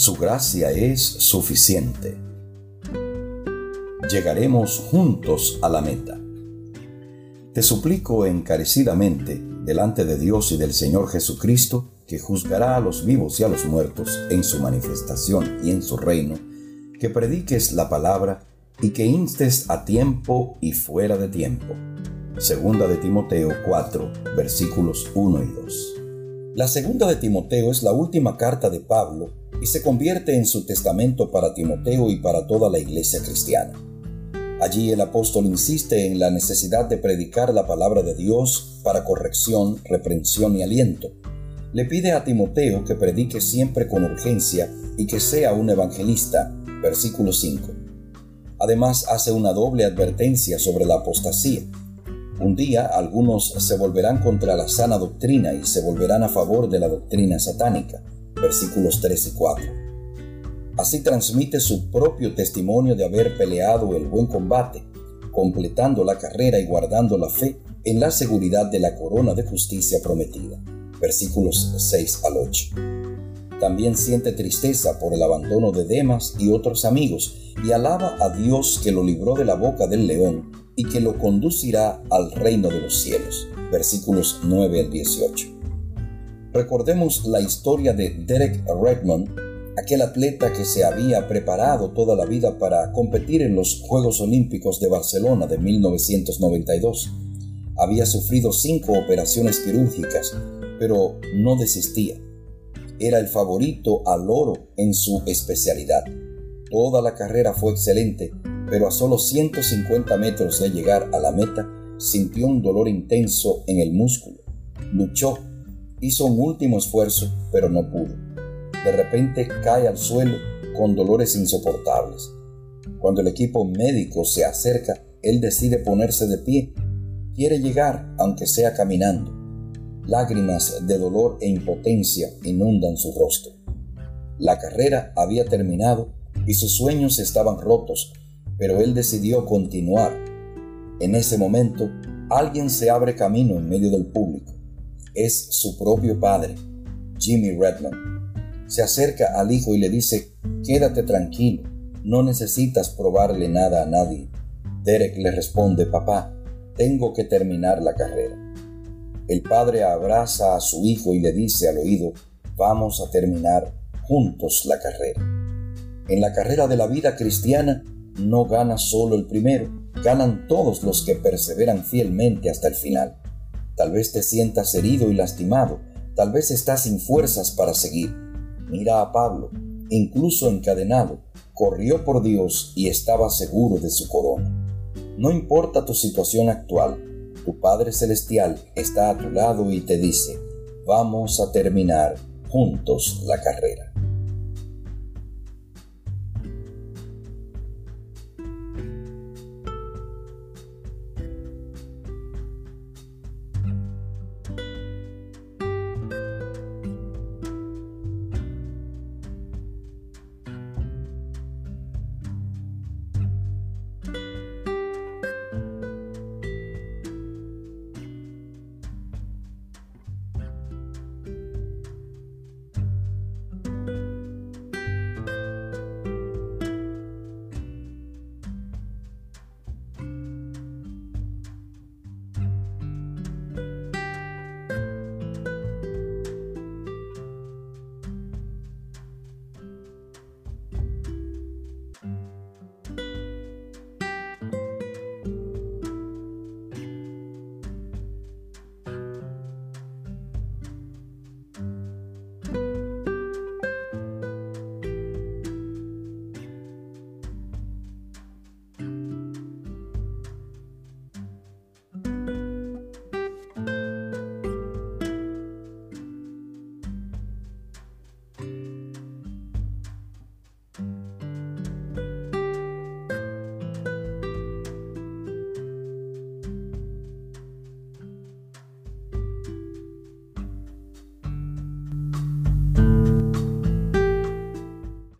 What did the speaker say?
Su gracia es suficiente. Llegaremos juntos a la meta. Te suplico encarecidamente, delante de Dios y del Señor Jesucristo, que juzgará a los vivos y a los muertos en su manifestación y en su reino, que prediques la palabra y que instes a tiempo y fuera de tiempo. Segunda de Timoteo 4, versículos 1 y 2. La segunda de Timoteo es la última carta de Pablo y se convierte en su testamento para Timoteo y para toda la iglesia cristiana. Allí el apóstol insiste en la necesidad de predicar la palabra de Dios para corrección, reprensión y aliento. Le pide a Timoteo que predique siempre con urgencia y que sea un evangelista, versículo 5. Además hace una doble advertencia sobre la apostasía. Un día algunos se volverán contra la sana doctrina y se volverán a favor de la doctrina satánica versículos 3 y 4. Así transmite su propio testimonio de haber peleado el buen combate, completando la carrera y guardando la fe en la seguridad de la corona de justicia prometida. Versículos 6 al 8. También siente tristeza por el abandono de Demas y otros amigos y alaba a Dios que lo libró de la boca del león y que lo conducirá al reino de los cielos. Versículos 9 al 18. Recordemos la historia de Derek Redmond, aquel atleta que se había preparado toda la vida para competir en los Juegos Olímpicos de Barcelona de 1992. Había sufrido cinco operaciones quirúrgicas, pero no desistía. Era el favorito al oro en su especialidad. Toda la carrera fue excelente, pero a solo 150 metros de llegar a la meta sintió un dolor intenso en el músculo. Luchó Hizo un último esfuerzo, pero no pudo. De repente cae al suelo con dolores insoportables. Cuando el equipo médico se acerca, él decide ponerse de pie. Quiere llegar, aunque sea caminando. Lágrimas de dolor e impotencia inundan su rostro. La carrera había terminado y sus sueños estaban rotos, pero él decidió continuar. En ese momento, alguien se abre camino en medio del público es su propio padre, Jimmy Redmond. Se acerca al hijo y le dice, quédate tranquilo, no necesitas probarle nada a nadie. Derek le responde, papá, tengo que terminar la carrera. El padre abraza a su hijo y le dice al oído, vamos a terminar juntos la carrera. En la carrera de la vida cristiana no gana solo el primero, ganan todos los que perseveran fielmente hasta el final. Tal vez te sientas herido y lastimado, tal vez estás sin fuerzas para seguir. Mira a Pablo, incluso encadenado, corrió por Dios y estaba seguro de su corona. No importa tu situación actual, tu Padre Celestial está a tu lado y te dice, vamos a terminar juntos la carrera.